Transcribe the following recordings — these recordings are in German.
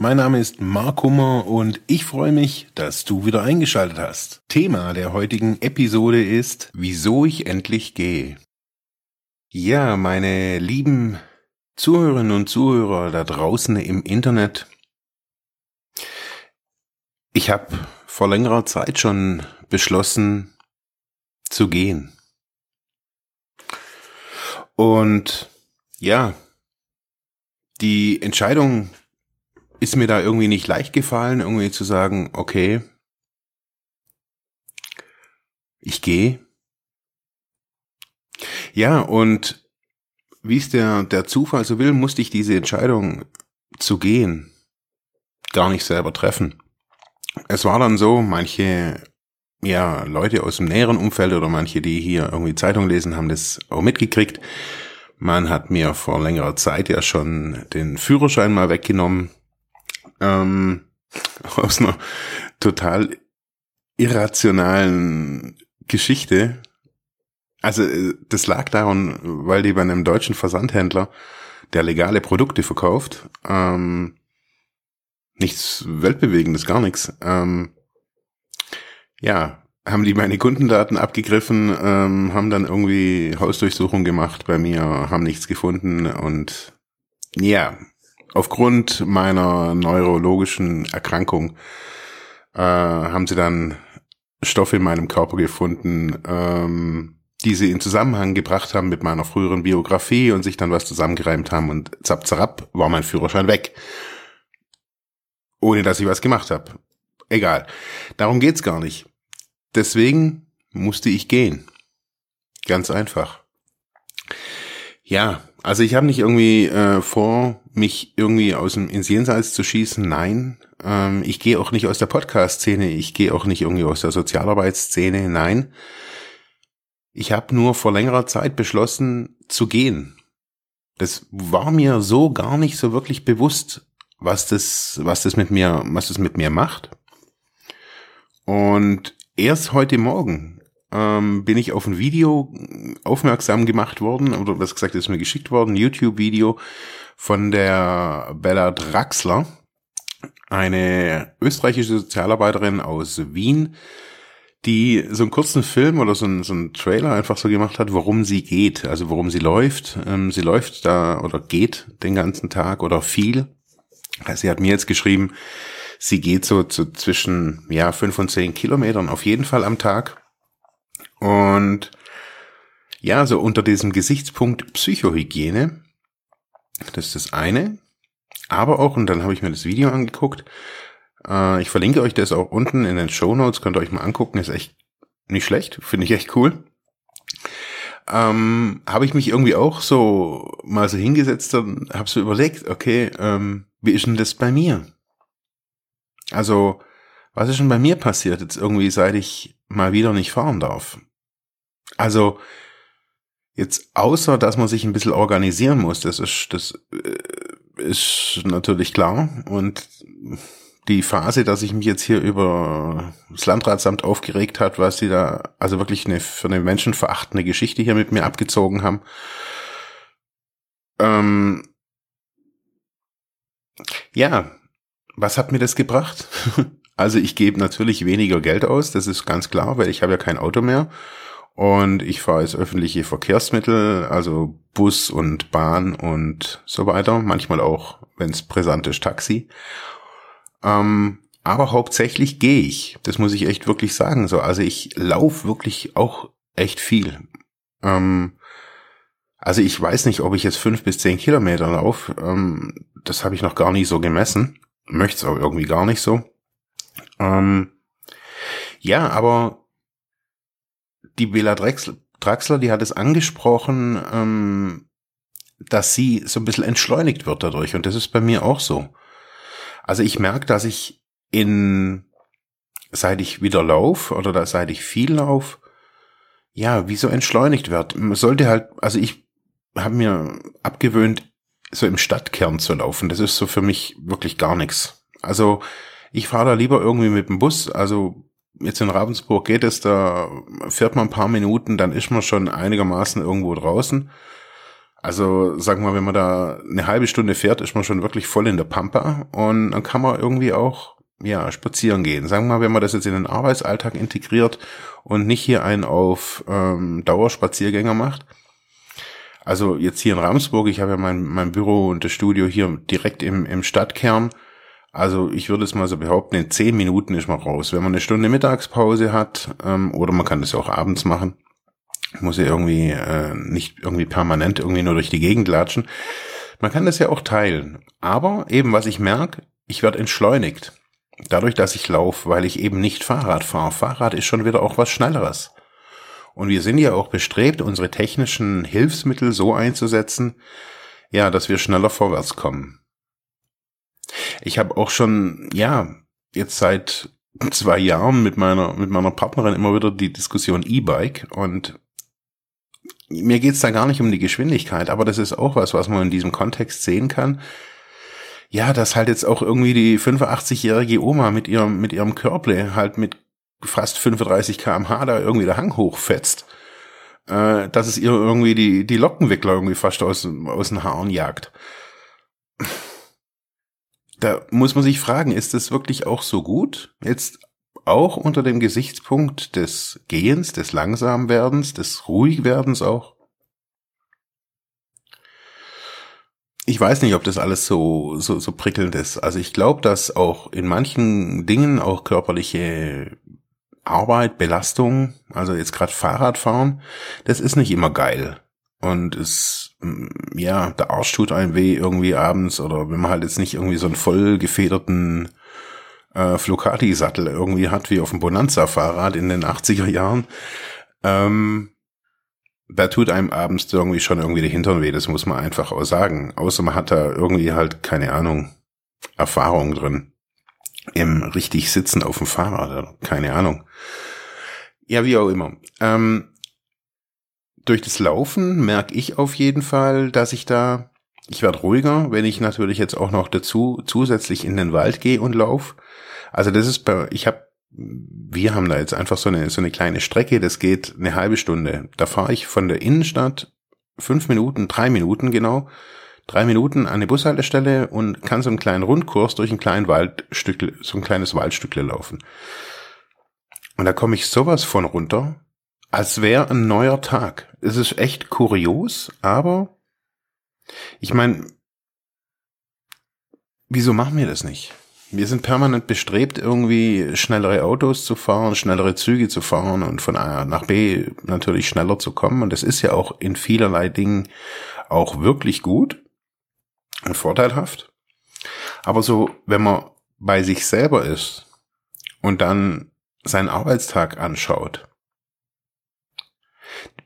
Mein Name ist Mark Hummer und ich freue mich, dass du wieder eingeschaltet hast. Thema der heutigen Episode ist, wieso ich endlich gehe. Ja, meine lieben Zuhörerinnen und Zuhörer da draußen im Internet. Ich habe vor längerer Zeit schon beschlossen zu gehen. Und ja, die Entscheidung ist mir da irgendwie nicht leicht gefallen, irgendwie zu sagen, okay, ich gehe. Ja, und wie es der, der Zufall so will, musste ich diese Entscheidung zu gehen gar nicht selber treffen. Es war dann so, manche ja, Leute aus dem näheren Umfeld oder manche, die hier irgendwie Zeitung lesen, haben das auch mitgekriegt. Man hat mir vor längerer Zeit ja schon den Führerschein mal weggenommen. Ähm, aus einer total irrationalen Geschichte. Also äh, das lag daran, weil die bei einem deutschen Versandhändler, der legale Produkte verkauft, ähm, nichts Weltbewegendes, gar nichts, ähm, ja, haben die meine Kundendaten abgegriffen, ähm, haben dann irgendwie Hausdurchsuchung gemacht bei mir, haben nichts gefunden und ja, aufgrund meiner neurologischen Erkrankung äh, haben sie dann Stoffe in meinem Körper gefunden, ähm, die sie in Zusammenhang gebracht haben mit meiner früheren Biografie und sich dann was zusammengereimt haben und zapp zapp war mein Führerschein weg. Ohne dass ich was gemacht habe. Egal. Darum geht's gar nicht. Deswegen musste ich gehen. Ganz einfach. Ja, also ich habe nicht irgendwie äh, vor, mich irgendwie aus dem ins Jenseits zu schießen. Nein, ähm, ich gehe auch nicht aus der Podcast-Szene. Ich gehe auch nicht irgendwie aus der Sozialarbeitsszene. Nein, ich habe nur vor längerer Zeit beschlossen zu gehen. Das war mir so gar nicht so wirklich bewusst, was das, was das mit mir, was das mit mir macht. Und erst heute Morgen ähm, bin ich auf ein Video aufmerksam gemacht worden, oder was gesagt, ist mir geschickt worden, YouTube-Video von der Bella Draxler, eine österreichische Sozialarbeiterin aus Wien, die so einen kurzen Film oder so einen, so einen Trailer einfach so gemacht hat, worum sie geht, also worum sie läuft. Ähm, sie läuft da oder geht den ganzen Tag oder viel. Also sie hat mir jetzt geschrieben, sie geht so zu zwischen ja fünf und zehn Kilometern auf jeden Fall am Tag. Und ja, so unter diesem Gesichtspunkt Psychohygiene, das ist das eine. Aber auch, und dann habe ich mir das Video angeguckt, äh, ich verlinke euch das auch unten in den Show Notes, könnt ihr euch mal angucken, ist echt nicht schlecht, finde ich echt cool. Ähm, habe ich mich irgendwie auch so mal so hingesetzt und habe so überlegt, okay, ähm, wie ist denn das bei mir? Also, was ist denn bei mir passiert jetzt irgendwie, seit ich mal wieder nicht fahren darf? Also, jetzt außer, dass man sich ein bisschen organisieren muss, das ist, das äh, ist natürlich klar und die Phase, dass ich mich jetzt hier über das Landratsamt aufgeregt hat, was sie da also wirklich eine für eine menschenverachtende Geschichte hier mit mir abgezogen haben. Ähm, ja, was hat mir das gebracht? also ich gebe natürlich weniger Geld aus, das ist ganz klar, weil ich habe ja kein Auto mehr und ich fahre als öffentliche Verkehrsmittel, also Bus und Bahn und so weiter, manchmal auch, wenn es brisant ist, Taxi. Ähm, aber hauptsächlich gehe ich. Das muss ich echt wirklich sagen. So, also ich laufe wirklich auch echt viel. Ähm, also ich weiß nicht, ob ich jetzt fünf bis zehn Kilometer laufe. Ähm, das habe ich noch gar nicht so gemessen. Möchte es auch irgendwie gar nicht so. Ähm, ja, aber die Bela Draxler, die hat es angesprochen, ähm, dass sie so ein bisschen entschleunigt wird dadurch. Und das ist bei mir auch so. Also ich merke, dass ich in, seit ich wieder lauf oder seit ich viel lauf, ja, wie so entschleunigt wird. Man sollte halt, also ich habe mir abgewöhnt, so im Stadtkern zu laufen. Das ist so für mich wirklich gar nichts. Also ich fahre da lieber irgendwie mit dem Bus. Also jetzt in Ravensburg geht es, da fährt man ein paar Minuten, dann ist man schon einigermaßen irgendwo draußen. Also sagen wir, wenn man da eine halbe Stunde fährt, ist man schon wirklich voll in der Pampa und dann kann man irgendwie auch ja spazieren gehen. Sagen wir mal, wenn man das jetzt in den Arbeitsalltag integriert und nicht hier einen auf ähm, Dauerspaziergänger macht. Also jetzt hier in Ramsburg, ich habe ja mein, mein Büro und das Studio hier direkt im, im Stadtkern. Also ich würde es mal so behaupten, in zehn Minuten ist man raus. Wenn man eine Stunde Mittagspause hat, ähm, oder man kann das auch abends machen, muss ja irgendwie äh, nicht irgendwie permanent irgendwie nur durch die Gegend latschen. Man kann das ja auch teilen. Aber eben, was ich merke, ich werde entschleunigt. Dadurch, dass ich laufe, weil ich eben nicht Fahrrad fahre. Fahrrad ist schon wieder auch was Schnelleres. Und wir sind ja auch bestrebt, unsere technischen Hilfsmittel so einzusetzen, ja, dass wir schneller vorwärts kommen. Ich habe auch schon, ja, jetzt seit zwei Jahren mit meiner, mit meiner Partnerin immer wieder die Diskussion E-Bike und mir geht's da gar nicht um die Geschwindigkeit, aber das ist auch was, was man in diesem Kontext sehen kann. Ja, dass halt jetzt auch irgendwie die 85-jährige Oma mit ihrem, mit ihrem Körble halt mit fast 35 kmh da irgendwie der Hang hochfetzt, äh, dass es ihr irgendwie die, die Lockenwickler irgendwie fast aus, aus den Haaren jagt. Da muss man sich fragen, ist das wirklich auch so gut? Jetzt auch unter dem Gesichtspunkt des Gehens, des Langsamwerdens, des Ruhigwerdens auch. Ich weiß nicht, ob das alles so, so, so prickelnd ist. Also ich glaube, dass auch in manchen Dingen auch körperliche Arbeit, Belastung, also jetzt gerade Fahrradfahren, das ist nicht immer geil. Und es, ja, der Arsch tut einem weh irgendwie abends oder wenn man halt jetzt nicht irgendwie so einen voll gefederten äh, Flocati-Sattel irgendwie hat, wie auf dem Bonanza-Fahrrad in den 80er Jahren, ähm, da tut einem abends irgendwie schon irgendwie die Hintern weh, das muss man einfach auch sagen. Außer man hat da irgendwie halt, keine Ahnung, Erfahrung drin. Im richtig Sitzen auf dem Fahrrad, keine Ahnung. Ja, wie auch immer. Ähm, durch das Laufen merke ich auf jeden Fall, dass ich da, ich werde ruhiger, wenn ich natürlich jetzt auch noch dazu zusätzlich in den Wald gehe und lauf. Also das ist bei, ich habe, wir haben da jetzt einfach so eine, so eine kleine Strecke, das geht eine halbe Stunde. Da fahre ich von der Innenstadt fünf Minuten, drei Minuten genau, drei Minuten an eine Bushaltestelle und kann so einen kleinen Rundkurs durch ein kleines Waldstück, so ein kleines Waldstückle laufen. Und da komme ich sowas von runter, als wäre ein neuer Tag. Es ist echt kurios, aber ich meine, wieso machen wir das nicht? Wir sind permanent bestrebt, irgendwie schnellere Autos zu fahren, schnellere Züge zu fahren und von A nach B natürlich schneller zu kommen. Und das ist ja auch in vielerlei Dingen auch wirklich gut und vorteilhaft. Aber so, wenn man bei sich selber ist und dann seinen Arbeitstag anschaut,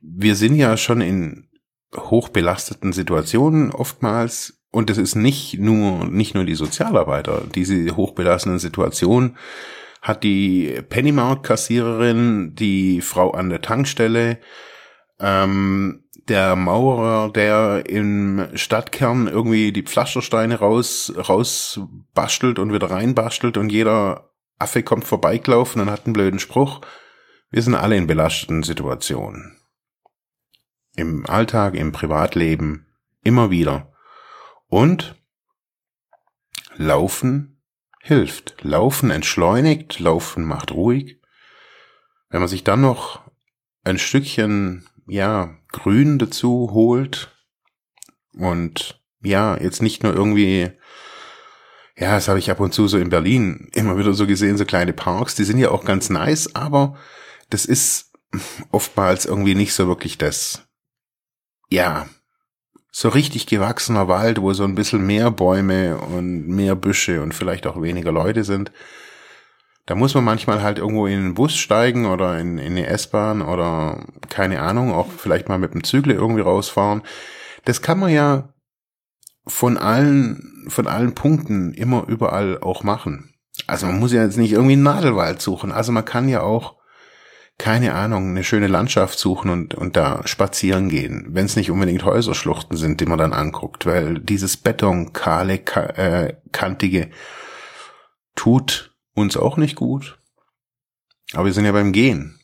wir sind ja schon in hochbelasteten Situationen oftmals und es ist nicht nur, nicht nur die Sozialarbeiter. Diese hochbelastenden Situation hat die Pennymark-Kassiererin, die Frau an der Tankstelle, ähm, der Maurer, der im Stadtkern irgendwie die Pflastersteine raus, raus bastelt und wieder reinbastelt und jeder Affe kommt vorbeigelaufen und hat einen blöden Spruch. Wir sind alle in belasteten Situationen. Im Alltag, im Privatleben, immer wieder. Und Laufen hilft. Laufen entschleunigt, Laufen macht ruhig. Wenn man sich dann noch ein Stückchen, ja, Grün dazu holt und ja, jetzt nicht nur irgendwie, ja, das habe ich ab und zu so in Berlin immer wieder so gesehen, so kleine Parks, die sind ja auch ganz nice, aber das ist oftmals irgendwie nicht so wirklich das, ja, so richtig gewachsener Wald, wo so ein bisschen mehr Bäume und mehr Büsche und vielleicht auch weniger Leute sind. Da muss man manchmal halt irgendwo in den Bus steigen oder in, in eine S-Bahn oder keine Ahnung, auch vielleicht mal mit dem Zügle irgendwie rausfahren. Das kann man ja von allen, von allen Punkten immer überall auch machen. Also man muss ja jetzt nicht irgendwie einen Nadelwald suchen. Also man kann ja auch keine Ahnung, eine schöne Landschaft suchen und, und da spazieren gehen, wenn es nicht unbedingt Häuserschluchten sind, die man dann anguckt, weil dieses Beton, kahle, ka äh, kantige, tut uns auch nicht gut. Aber wir sind ja beim Gehen.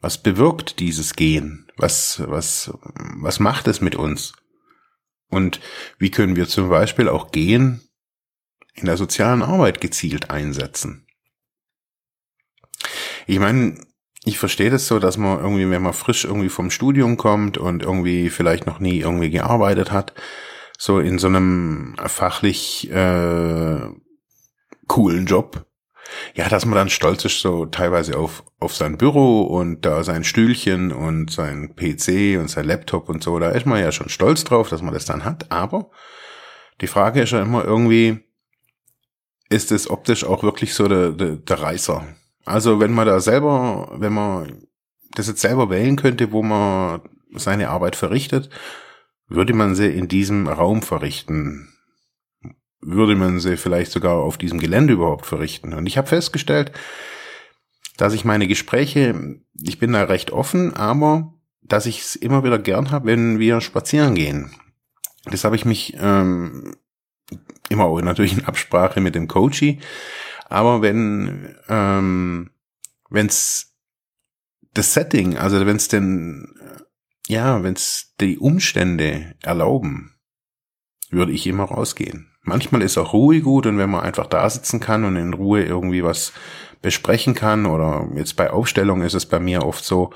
Was bewirkt dieses Gehen? Was, was, was macht es mit uns? Und wie können wir zum Beispiel auch Gehen in der sozialen Arbeit gezielt einsetzen? Ich meine, ich verstehe das so, dass man irgendwie, wenn man frisch irgendwie vom Studium kommt und irgendwie vielleicht noch nie irgendwie gearbeitet hat, so in so einem fachlich äh, coolen Job, ja, dass man dann stolz ist so teilweise auf auf sein Büro und da sein Stühlchen und sein PC und sein Laptop und so, da ist man ja schon stolz drauf, dass man das dann hat, aber die Frage ist ja immer irgendwie, ist es optisch auch wirklich so der, der, der Reißer? Also wenn man da selber, wenn man das jetzt selber wählen könnte, wo man seine Arbeit verrichtet, würde man sie in diesem Raum verrichten. Würde man sie vielleicht sogar auf diesem Gelände überhaupt verrichten. Und ich habe festgestellt, dass ich meine Gespräche, ich bin da recht offen, aber dass ich es immer wieder gern habe, wenn wir spazieren gehen. Das habe ich mich ähm, immer auch natürlich in Absprache mit dem Coachy aber wenn ähm, wenn's das Setting, also wenn es denn ja, wenn es die Umstände erlauben, würde ich immer rausgehen. Manchmal ist auch Ruhe gut und wenn man einfach da sitzen kann und in Ruhe irgendwie was besprechen kann oder jetzt bei Aufstellung ist es bei mir oft so,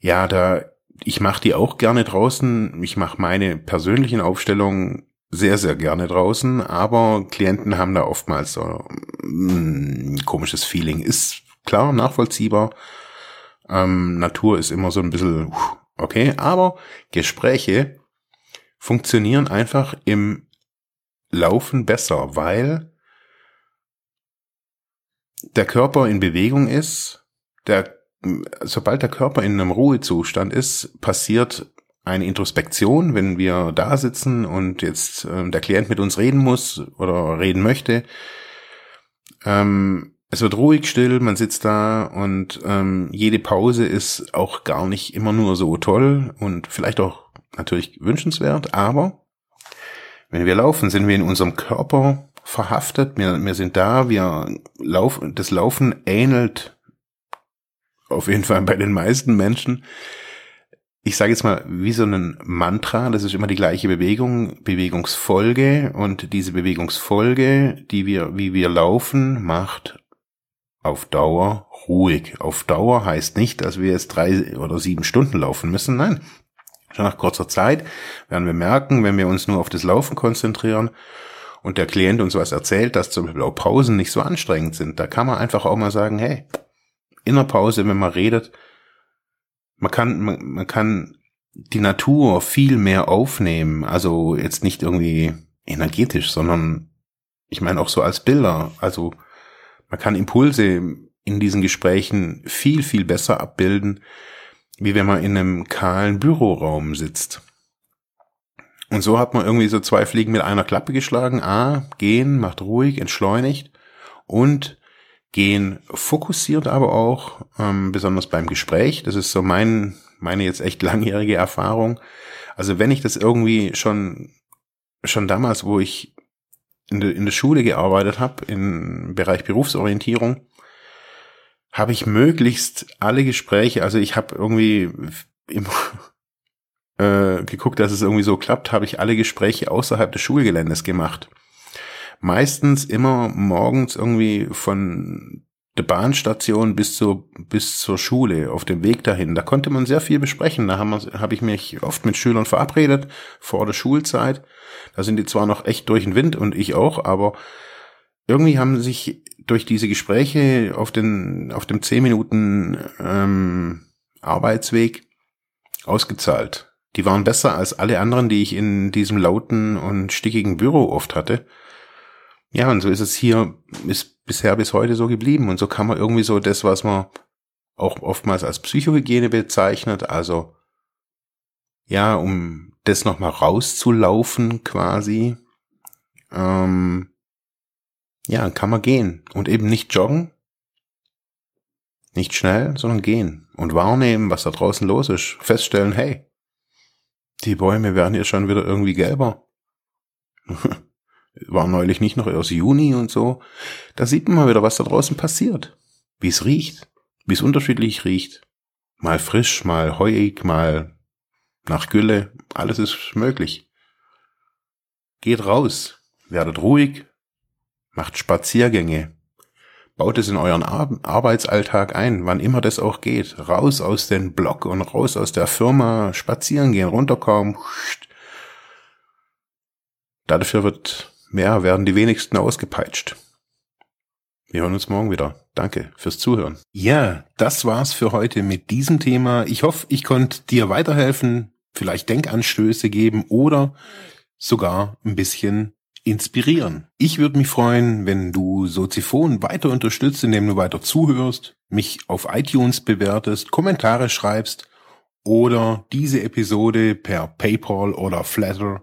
ja, da ich mache die auch gerne draußen. Ich mache meine persönlichen Aufstellungen sehr, sehr gerne draußen, aber Klienten haben da oftmals so ein mm, komisches Feeling. Ist klar, nachvollziehbar. Ähm, Natur ist immer so ein bisschen, okay, aber Gespräche funktionieren einfach im Laufen besser, weil der Körper in Bewegung ist, der, sobald der Körper in einem Ruhezustand ist, passiert eine Introspektion, wenn wir da sitzen und jetzt äh, der Klient mit uns reden muss oder reden möchte. Ähm, es wird ruhig still, man sitzt da und ähm, jede Pause ist auch gar nicht immer nur so toll und vielleicht auch natürlich wünschenswert, aber wenn wir laufen, sind wir in unserem Körper verhaftet, wir, wir sind da, wir laufen, das Laufen ähnelt auf jeden Fall bei den meisten Menschen ich sage jetzt mal, wie so ein Mantra, das ist immer die gleiche Bewegung, Bewegungsfolge und diese Bewegungsfolge, die wir, wie wir laufen, macht auf Dauer ruhig. Auf Dauer heißt nicht, dass wir jetzt drei oder sieben Stunden laufen müssen, nein. Schon nach kurzer Zeit werden wir merken, wenn wir uns nur auf das Laufen konzentrieren und der Klient uns was erzählt, dass zum Beispiel auch Pausen nicht so anstrengend sind, da kann man einfach auch mal sagen, hey, in der Pause, wenn man redet, man kann, man, man kann die Natur viel mehr aufnehmen. Also jetzt nicht irgendwie energetisch, sondern ich meine auch so als Bilder. Also man kann Impulse in diesen Gesprächen viel, viel besser abbilden, wie wenn man in einem kahlen Büroraum sitzt. Und so hat man irgendwie so zwei Fliegen mit einer Klappe geschlagen. A, gehen, macht ruhig, entschleunigt und gehen fokussiert aber auch, ähm, besonders beim Gespräch. Das ist so mein, meine jetzt echt langjährige Erfahrung. Also wenn ich das irgendwie schon, schon damals, wo ich in, de, in der Schule gearbeitet habe, im Bereich Berufsorientierung, habe ich möglichst alle Gespräche, also ich habe irgendwie immer äh, geguckt, dass es irgendwie so klappt, habe ich alle Gespräche außerhalb des Schulgeländes gemacht meistens immer morgens irgendwie von der Bahnstation bis zur, bis zur Schule, auf dem Weg dahin. Da konnte man sehr viel besprechen. Da habe hab ich mich oft mit Schülern verabredet, vor der Schulzeit. Da sind die zwar noch echt durch den Wind und ich auch, aber irgendwie haben sich durch diese Gespräche auf den, auf dem 10 Minuten ähm, Arbeitsweg ausgezahlt. Die waren besser als alle anderen, die ich in diesem lauten und stickigen Büro oft hatte. Ja, und so ist es hier, ist bisher bis heute so geblieben. Und so kann man irgendwie so das, was man auch oftmals als Psychohygiene bezeichnet, also ja, um das nochmal rauszulaufen quasi, ähm, ja, kann man gehen und eben nicht joggen. Nicht schnell, sondern gehen und wahrnehmen, was da draußen los ist. Feststellen, hey, die Bäume werden hier schon wieder irgendwie gelber. War neulich nicht noch erst Juni und so. Da sieht man mal wieder, was da draußen passiert. Wie es riecht. Wie es unterschiedlich riecht. Mal frisch, mal heuig, mal nach Gülle. Alles ist möglich. Geht raus. Werdet ruhig. Macht Spaziergänge. Baut es in euren Ar Arbeitsalltag ein, wann immer das auch geht. Raus aus den Block und raus aus der Firma, spazieren gehen, runterkommen. Dafür wird mehr, werden die wenigsten ausgepeitscht. Wir hören uns morgen wieder. Danke fürs Zuhören. Ja, das war's für heute mit diesem Thema. Ich hoffe, ich konnte dir weiterhelfen, vielleicht Denkanstöße geben oder sogar ein bisschen inspirieren. Ich würde mich freuen, wenn du Soziphon weiter unterstützt, indem du weiter zuhörst, mich auf iTunes bewertest, Kommentare schreibst oder diese Episode per PayPal oder Flatter